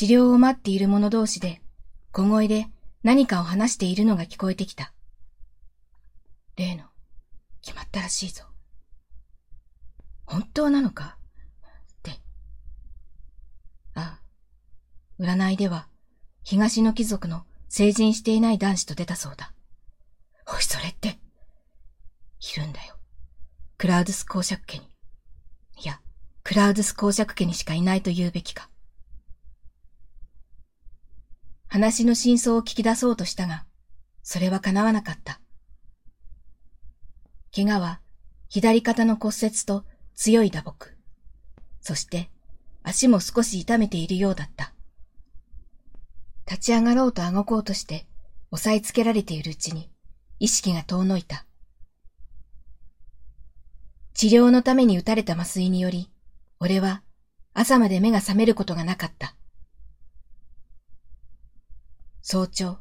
治療を待っている者同士で小声で何かを話しているのが聞こえてきた。例の、決まったらしいぞ。本当なのか？って。ああ、占いでは東の貴族の成人していない男子と出たそうだ。おい、それって。いるんだよ。クラウドス公爵家に。いや、クラウドス公爵家にしかいないと言うべきか。話の真相を聞き出そうとしたが、それは叶わなかった。怪我は左肩の骨折と強い打撲。そして足も少し痛めているようだった。立ち上がろうとあごこうとして押さえつけられているうちに意識が遠のいた。治療のために打たれた麻酔により、俺は朝まで目が覚めることがなかった。早朝、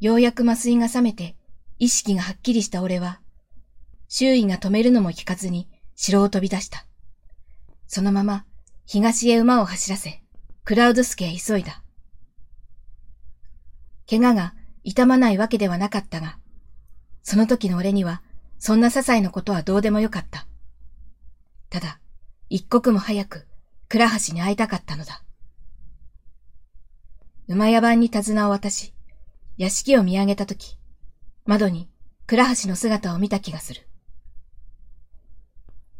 ようやく麻酔が覚めて意識がはっきりした俺は、周囲が止めるのも聞かずに城を飛び出した。そのまま東へ馬を走らせ、クラウドスケへ急いだ。怪我が痛まないわけではなかったが、その時の俺には、そんな些細なことはどうでもよかった。ただ、一刻も早く、倉橋に会いたかったのだ。馬屋番に手綱を渡し、屋敷を見上げたとき、窓に倉橋の姿を見た気がする。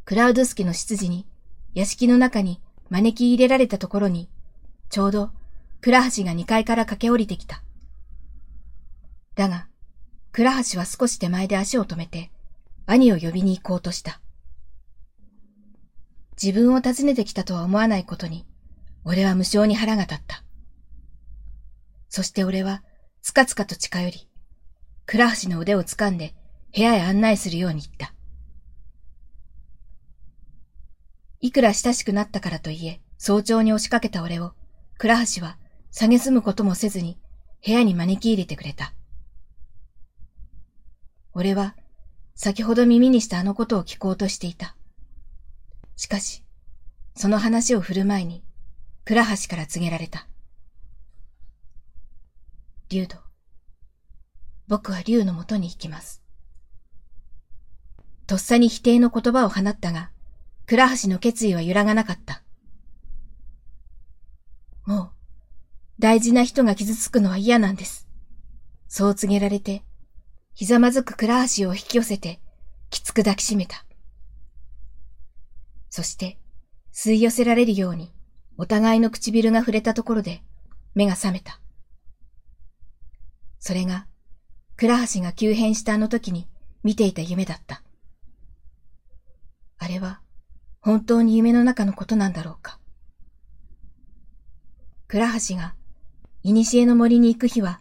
クラウドスケの執事に、屋敷の中に招き入れられたところに、ちょうど倉橋が二階から駆け下りてきた。だが、倉橋は少し手前で足を止めて、兄を呼びに行こうとした。自分を訪ねてきたとは思わないことに、俺は無性に腹が立った。そして俺は、つかつかと近寄り、倉橋の腕を掴んで部屋へ案内するように言った。いくら親しくなったからといえ、早朝に押しかけた俺を、倉橋は蔑むこともせずに部屋に招き入れてくれた。俺は先ほど耳にしたあのことを聞こうとしていた。しかし、その話を振る前に、倉橋から告げられた。竜ド。僕は竜のもとに行きます。とっさに否定の言葉を放ったが、倉橋の決意は揺らがなかった。もう、大事な人が傷つくのは嫌なんです。そう告げられて、ひざまずく倉橋を引き寄せて、きつく抱きしめた。そして、吸い寄せられるように、お互いの唇が触れたところで、目が覚めた。それが、倉橋が急変したあの時に見ていた夢だった。あれは、本当に夢の中のことなんだろうか。倉橋が、古の森に行く日は、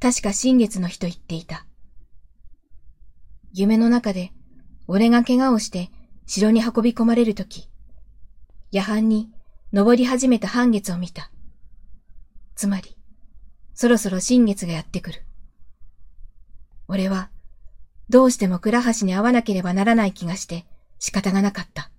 確か新月の日と言っていた。夢の中で、俺が怪我をして城に運び込まれるとき、夜半に登り始めた半月を見た。つまり、そろそろ新月がやってくる。俺は、どうしても倉橋に会わなければならない気がして仕方がなかった。